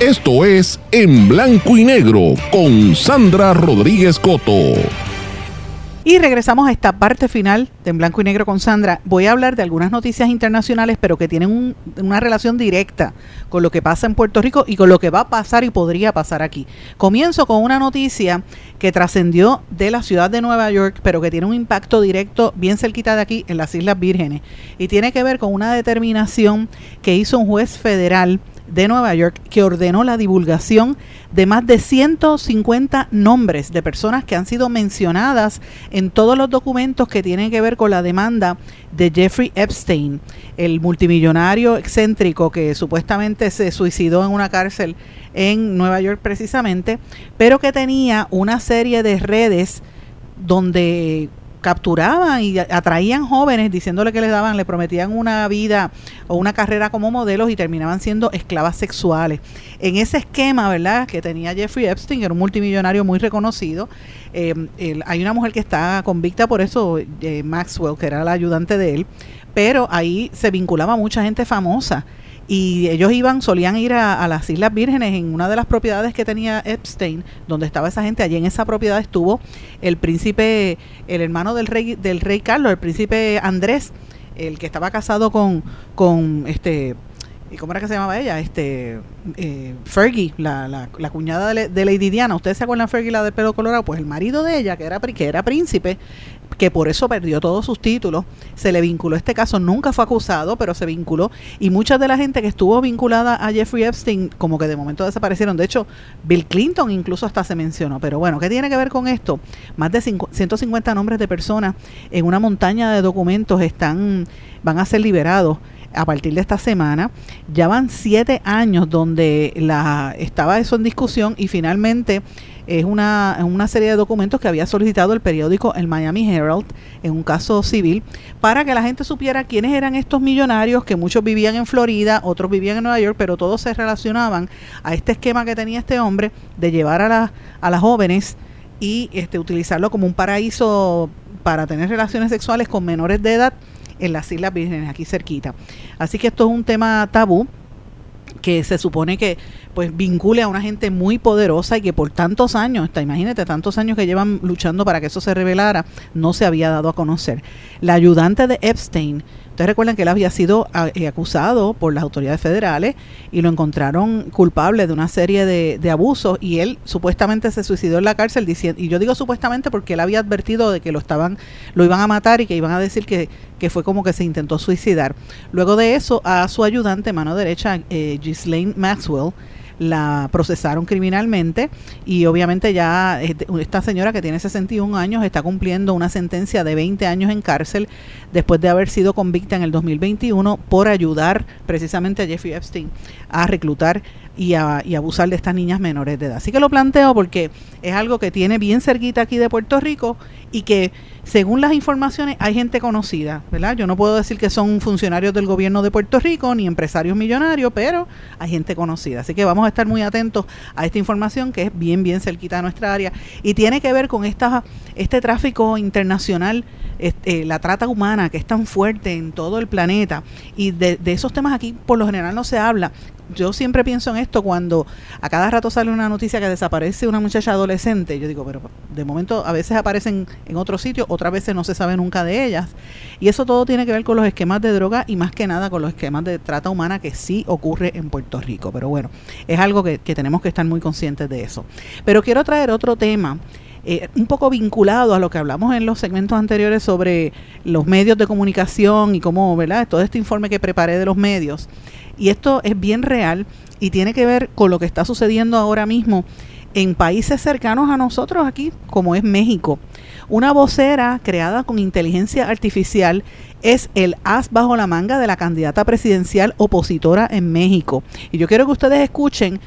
Esto es En Blanco y Negro con Sandra Rodríguez Coto. Y regresamos a esta parte final de En Blanco y Negro con Sandra. Voy a hablar de algunas noticias internacionales, pero que tienen un- una relación directa con lo que pasa en Puerto Rico y con lo que va a pasar y podría pasar aquí. Comienzo con una noticia que trascendió de la ciudad de Nueva York, pero que tiene un impacto directo bien cerquita de aquí, en las Islas Vírgenes. Y tiene que ver con una determinación que hizo un juez federal de Nueva York que ordenó la divulgación de más de 150 nombres de personas que han sido mencionadas en todos los documentos que tienen que ver con la demanda de Jeffrey Epstein, el multimillonario excéntrico que supuestamente se suicidó en una cárcel en Nueva York precisamente, pero que tenía una serie de redes donde capturaban y atraían jóvenes diciéndole que les daban, le prometían una vida o una carrera como modelos y terminaban siendo esclavas sexuales. En ese esquema, ¿verdad?, que tenía Jeffrey Epstein, que era un multimillonario muy reconocido, eh, hay una mujer que está convicta por eso, eh, Maxwell, que era la ayudante de él, pero ahí se vinculaba mucha gente famosa y ellos iban, solían ir a, las Islas Vírgenes en una de las propiedades que tenía Epstein, donde estaba esa gente, allí en esa propiedad estuvo el príncipe, el hermano del rey, del rey Carlos, el príncipe Andrés, el que estaba casado con, con este ¿Y cómo era que se llamaba ella? Este, eh, Fergie, la, la, la cuñada de, de, Lady Diana. ¿Ustedes se acuerdan Fergie, la del pelo colorado? Pues el marido de ella, que era, que era príncipe, que por eso perdió todos sus títulos, se le vinculó este caso, nunca fue acusado, pero se vinculó. Y mucha de la gente que estuvo vinculada a Jeffrey Epstein, como que de momento desaparecieron. De hecho, Bill Clinton incluso hasta se mencionó. Pero bueno, ¿qué tiene que ver con esto? Más de 150 nombres de personas en una montaña de documentos están van a ser liberados a partir de esta semana. Ya van siete años donde la, estaba eso en discusión y finalmente es una, una serie de documentos que había solicitado el periódico el Miami Herald en un caso civil para que la gente supiera quiénes eran estos millonarios que muchos vivían en Florida, otros vivían en Nueva York, pero todos se relacionaban a este esquema que tenía este hombre de llevar a, a las jóvenes y este, utilizarlo como un paraíso para tener relaciones sexuales con menores de edad en las Islas Vírgenes, aquí cerquita. Así que esto es un tema tabú que se supone que pues vincule a una gente muy poderosa y que por tantos años, está, imagínate, tantos años que llevan luchando para que eso se revelara, no se había dado a conocer. La ayudante de Epstein Ustedes recuerdan que él había sido ah, eh, acusado por las autoridades federales y lo encontraron culpable de una serie de, abusos y él supuestamente se suicidó en la cárcel diciendo, y yo digo supuestamente porque él había advertido de que lo estaban, lo iban a matar y que iban a decir que, que fue como que se intentó suicidar. Luego de eso, a su ayudante, mano derecha, eh, Ghislaine Maxwell, la procesaron criminalmente y obviamente ya esta señora que tiene 61 años está cumpliendo una sentencia de 20 años en cárcel después de haber sido convicta en el 2021 por ayudar precisamente a Jeffrey Epstein a reclutar y, a, y abusar de estas niñas menores de edad. Así que lo planteo porque es algo que tiene bien cerquita aquí de Puerto Rico y que según las informaciones hay gente conocida, ¿verdad? Yo no puedo decir que son funcionarios del gobierno de Puerto Rico ni empresarios millonarios, pero hay gente conocida. Así que vamos a estar muy atentos a esta información que es bien, bien cerquita de nuestra área y tiene que ver con esta, este tráfico internacional, este, la trata humana que es tan fuerte en todo el planeta y de, de esos temas aquí por lo general no se habla yo siempre pienso en esto cuando a cada rato sale una noticia que desaparece una muchacha adolescente. Yo digo, pero de momento a veces aparecen en otro sitio, otras veces no se sabe nunca de ellas. Y eso todo tiene que ver con los esquemas de droga y más que nada con los esquemas de trata humana que sí ocurre en Puerto Rico. Pero bueno, es algo que, tenemos que estar muy conscientes de eso. Pero quiero traer otro tema. Eh, un poco vinculado a lo que hablamos en los segmentos anteriores sobre los medios de comunicación y cómo, ¿verdad? Todo este informe que preparé de los medios. Y esto es bien real y tiene que ver con lo que está sucediendo ahora mismo en países cercanos a nosotros aquí, como es México. Una vocera creada con inteligencia artificial es el as bajo la manga de la candidata presidencial opositora en México. Y yo quiero que ustedes escuchen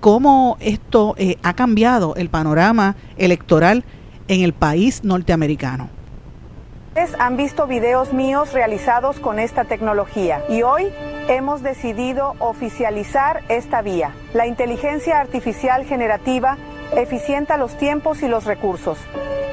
cómo esto eh, ha cambiado el panorama electoral en el país norteamericano han visto videos míos realizados con esta tecnología y hoy hemos decidido oficializar esta vía. La inteligencia artificial generativa eficienta los tiempos y los recursos.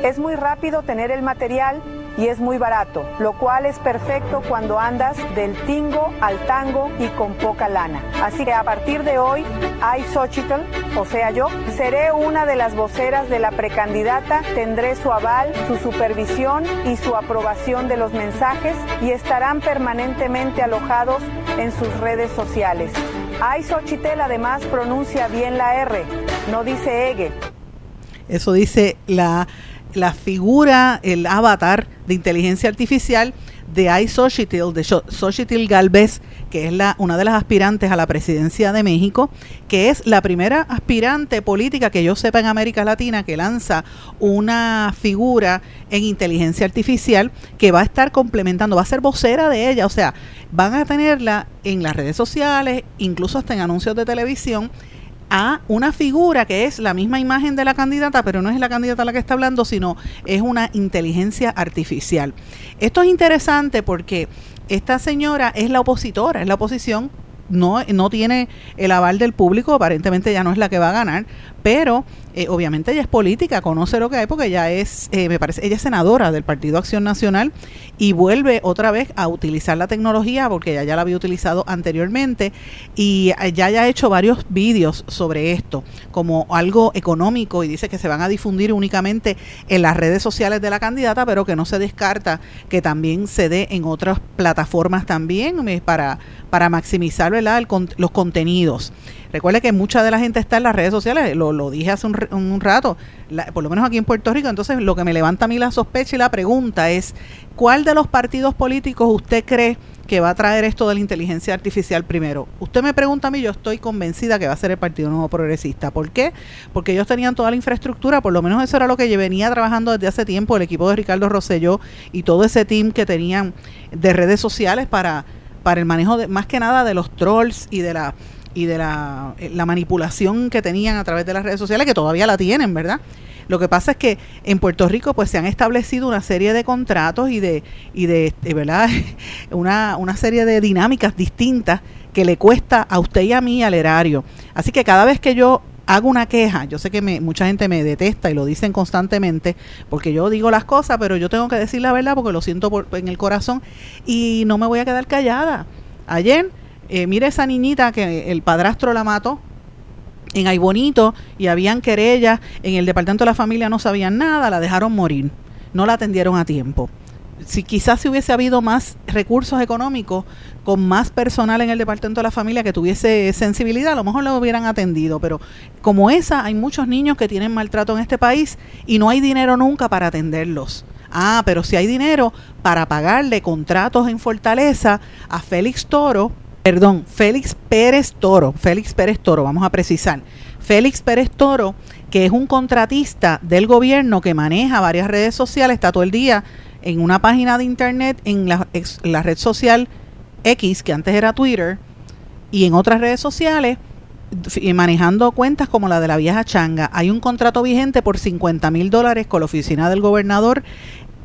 Es muy rápido tener el material y es muy barato, lo cual es perfecto cuando andas del tingo al tango y con poca lana. Así que a partir de hoy, I Xochitl, o sea yo, seré una de las voceras de la precandidata, tendré su aval, su supervisión y su aprobación de los mensajes y estarán permanentemente alojados en sus redes sociales. I Xochitl además pronuncia bien la R, no dice Ege. Eso dice la la figura, el avatar de inteligencia artificial de iSociatil, de Xochitl Galvez, que es la, una de las aspirantes a la presidencia de México, que es la primera aspirante política que yo sepa en América Latina que lanza una figura en inteligencia artificial que va a estar complementando, va a ser vocera de ella, o sea, van a tenerla en las redes sociales, incluso hasta en anuncios de televisión, a una figura que es la misma imagen de la candidata, pero no es la candidata la que está hablando, sino es una inteligencia artificial. Esto es interesante porque esta señora es la opositora, es la oposición no, no tiene el aval del público, aparentemente ya no es la que va a ganar, pero eh, obviamente ella es política, conoce lo que hay porque ella es, eh, me parece, ella es senadora del Partido Acción Nacional y vuelve otra vez a utilizar la tecnología porque ella ya la había utilizado anteriormente y eh, ya haya hecho varios vídeos sobre esto como algo económico y dice que se van a difundir únicamente en las redes sociales de la candidata, pero que no se descarta que también se dé en otras plataformas también para, para maximizar los contenidos. Recuerde que mucha de la gente está en las redes sociales, lo, dije hace un, un rato, por lo menos aquí en Puerto Rico, entonces lo que me levanta a mí la sospecha y la pregunta es, ¿cuál de los partidos políticos usted cree que va a traer esto de la inteligencia artificial primero? Usted me pregunta a mí, yo estoy convencida que va a ser el Partido Nuevo Progresista. ¿Por qué? Porque ellos tenían toda la infraestructura, por lo menos eso era lo que venía trabajando desde hace tiempo, el equipo de Ricardo Rosselló y todo ese team que tenían de redes sociales para, para el manejo de, más que nada de los trolls y de la y de la, eh, la, manipulación que tenían a través de las redes sociales, que todavía la tienen, ¿verdad? Lo que pasa es que en Puerto Rico pues se han establecido una serie de contratos y de, y de, ¿verdad? Una, una serie de dinámicas distintas que le cuesta a usted y a mí al erario. Así que cada vez que yo hago una queja, yo sé que me, mucha gente me detesta y lo dicen constantemente, porque yo digo las cosas, pero yo tengo que decir la verdad porque lo siento por, en el corazón y no me voy a quedar callada. Ayer eh, mire esa niñita que el padrastro la mató en Ay Bonito y habían querellas, en el departamento de la familia no sabían nada, la dejaron morir, no la atendieron a tiempo. Si quizás si hubiese habido más recursos económicos, con más personal en el departamento de la familia que tuviese sensibilidad, a lo mejor lo hubieran atendido, pero como esa hay muchos niños que tienen maltrato en este país y no hay dinero nunca para atenderlos. Ah, pero si hay dinero para pagarle contratos en Fortaleza a Félix Toro, perdón, Félix Pérez Toro, Félix Pérez Toro, vamos a precisar. Félix Pérez Toro, que es un contratista del gobierno que maneja varias redes sociales, está todo el día en una página de internet, en la, la red social X, que antes era Twitter, y en otras redes sociales, manejando cuentas como la de la vieja changa. Hay un contrato vigente por 50 mil dólares con la oficina del gobernador.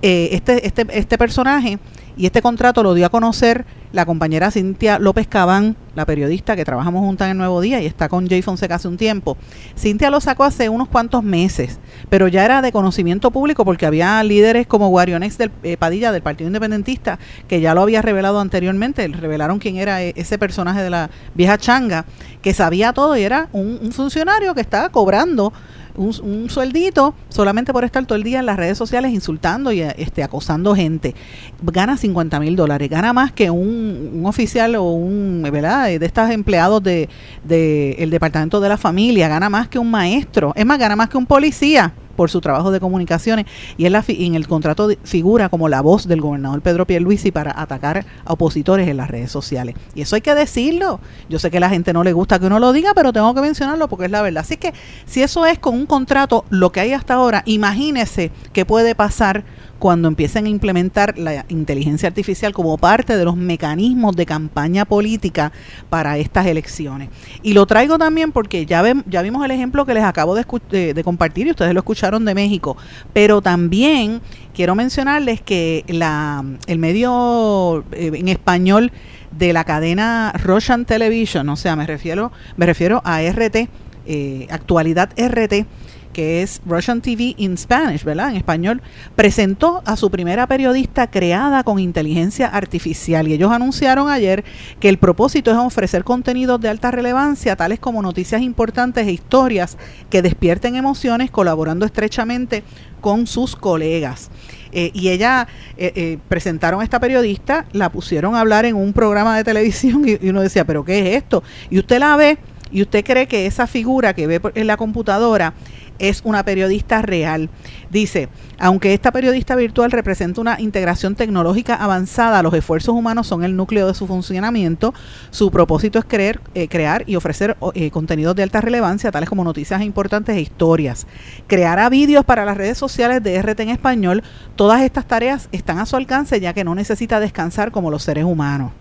Eh, este, este, este personaje y este contrato lo dio a conocer la compañera Cintia López Cabán, la periodista que trabajamos juntas en el Nuevo Día y está con Jay Fonseca hace un tiempo. Cintia lo sacó hace unos cuantos meses, pero ya era de conocimiento público porque había líderes como Guarionex del eh, Padilla del Partido Independentista que ya lo había revelado anteriormente, revelaron quién era e, ese personaje de la vieja changa, que sabía todo y era un, un funcionario que estaba cobrando un, sueldito solamente por estar todo el día en las redes sociales insultando y este, acosando gente. Gana 50 mil dólares, gana más que un, oficial o un, ¿verdad? De estos empleados de, de el departamento de la familia, gana más que un maestro, es más, gana más que un policía por su trabajo de comunicaciones y en, la, en el contrato figura como la voz del gobernador Pedro Pierluisi para atacar a opositores en las redes sociales. Y eso hay que decirlo. Yo sé que a la gente no le gusta que uno lo diga, pero tengo que mencionarlo porque es la verdad. Así que si eso es con un contrato lo que hay hasta ahora, imagínese qué puede pasar cuando empiecen a implementar la inteligencia artificial como parte de los mecanismos de campaña política para estas elecciones. Y lo traigo también porque ya, ya vimos el ejemplo que les acabo de, de, compartir y ustedes lo escucharon de México, pero también quiero mencionarles que la, el medio eh, en español de la cadena Russian Television, o sea, me refiero, me refiero a RT, eh, actualidad RT, que es Russian TV in Spanish, ¿verdad? En español, presentó a su primera periodista creada con inteligencia artificial y ellos anunciaron ayer que el propósito es ofrecer contenidos de alta relevancia, tales como noticias importantes e historias que despierten emociones, colaborando estrechamente con sus colegas. Eh, y ella eh, eh, presentaron a esta periodista, la pusieron a hablar en un programa de televisión y, uno decía, pero ¿qué es esto? Y usted la ve y usted cree que esa figura que ve en la computadora es una periodista real. Dice, aunque esta periodista virtual representa una integración tecnológica avanzada, los esfuerzos humanos son el núcleo de su funcionamiento. Su propósito es creer, eh, crear y ofrecer eh, contenidos de alta relevancia, tales como noticias importantes e historias. Creará vídeos para las redes sociales de RT en español. Todas estas tareas están a su alcance ya que no necesita descansar como los seres humanos.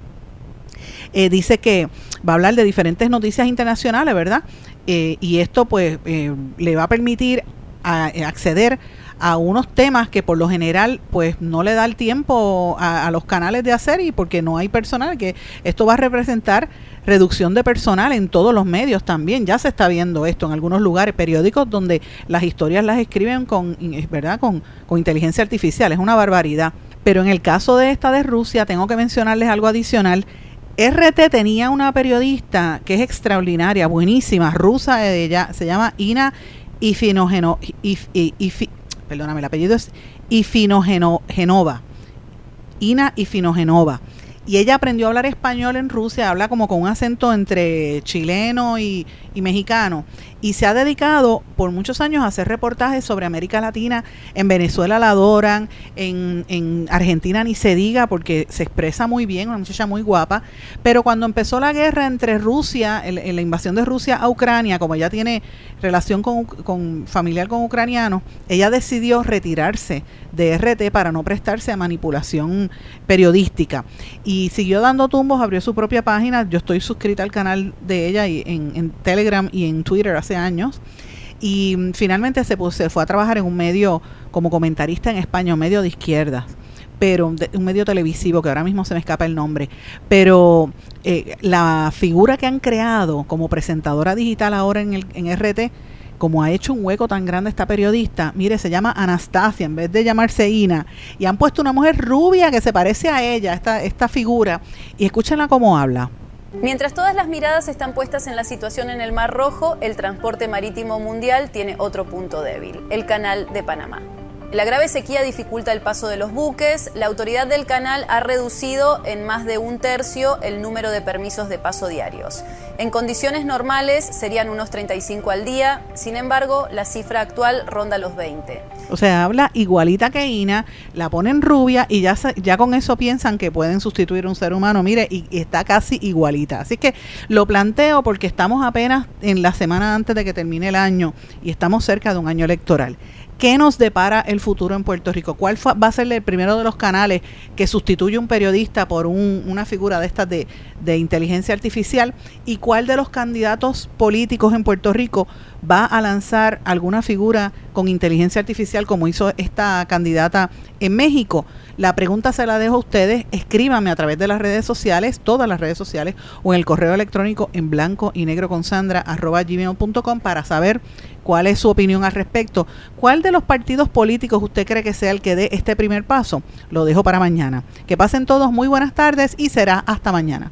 Eh, dice que va a hablar de diferentes noticias internacionales, ¿verdad? Eh, y esto pues eh, le va a permitir a- acceder a unos temas que por lo general pues no le da el tiempo a, los canales de hacer y porque no hay personal, que esto va a representar reducción de personal en todos los medios también. Ya se está viendo esto en algunos lugares, periódicos donde las historias las escriben con, es ¿verdad? Con, con inteligencia artificial. Es una barbaridad. Pero en el caso de esta de Rusia, tengo que mencionarles algo adicional. RT tenía una periodista que es extraordinaria, buenísima, rusa, ella, se llama Ina Ifinogeno, Ifinogenova. Ina Ifinogenova. Y ella aprendió a hablar español en Rusia, habla como con un acento entre chileno y, mexicano. Y se ha dedicado por muchos años a hacer reportajes sobre América Latina. En Venezuela la adoran, en, en Argentina ni se diga porque se expresa muy bien, una muchacha muy guapa. Pero cuando empezó la guerra entre Rusia, el- la invasión de Rusia a Ucrania, como ella tiene relación con, con familiar con ucranianos, ella decidió retirarse de RT para no prestarse a manipulación periodística. Y siguió dando tumbos, abrió su propia página. Yo estoy suscrita al canal de ella y en Telegram y en Twitter hace años. Y finalmente se, pu- se fue a trabajar en un medio como comentarista en España, un medio de izquierdas pero un medio televisivo que ahora mismo se me escapa el nombre, pero eh, la figura que han creado como presentadora digital ahora en, el, en RT, como ha hecho un hueco tan grande esta periodista, mire, se llama Anastasia en vez de llamarse Ina, y han puesto una mujer rubia que se parece a ella, esta, esta figura, y escúchenla cómo habla. Mientras todas las miradas están puestas en la situación en el Mar Rojo, el transporte marítimo mundial tiene otro punto débil, el canal de Panamá. La grave sequía dificulta el paso de los buques. La autoridad del canal ha reducido en más de un tercio el número de permisos de paso diarios. En condiciones normales serían unos 35 al día, sin embargo, la cifra actual ronda los 20. O sea, habla igualita que Ina, la ponen rubia y ya, ya con eso piensan que pueden sustituir a un ser humano. Mire, y está casi igualita. Así que lo planteo porque estamos apenas en la semana antes de que termine el año y estamos cerca de un año electoral. ¿Qué nos depara el futuro en Puerto Rico? ¿Cuál va a ser el primero de los canales que sustituye un periodista por un- una figura de estas de, de inteligencia artificial? ¿Y cuál de los candidatos políticos en Puerto Rico va a lanzar alguna figura con inteligencia artificial como hizo esta candidata en México? La pregunta se la dejo a ustedes. Escríbanme a través de las redes sociales, todas las redes sociales, o en el correo electrónico en blanco y negro con Sandra arroba gmail.com para saber cuál es su opinión al respecto. ¿Cuál de los partidos políticos usted cree que sea el que dé este primer paso? Lo dejo para mañana. Que pasen todos muy buenas tardes y será hasta mañana.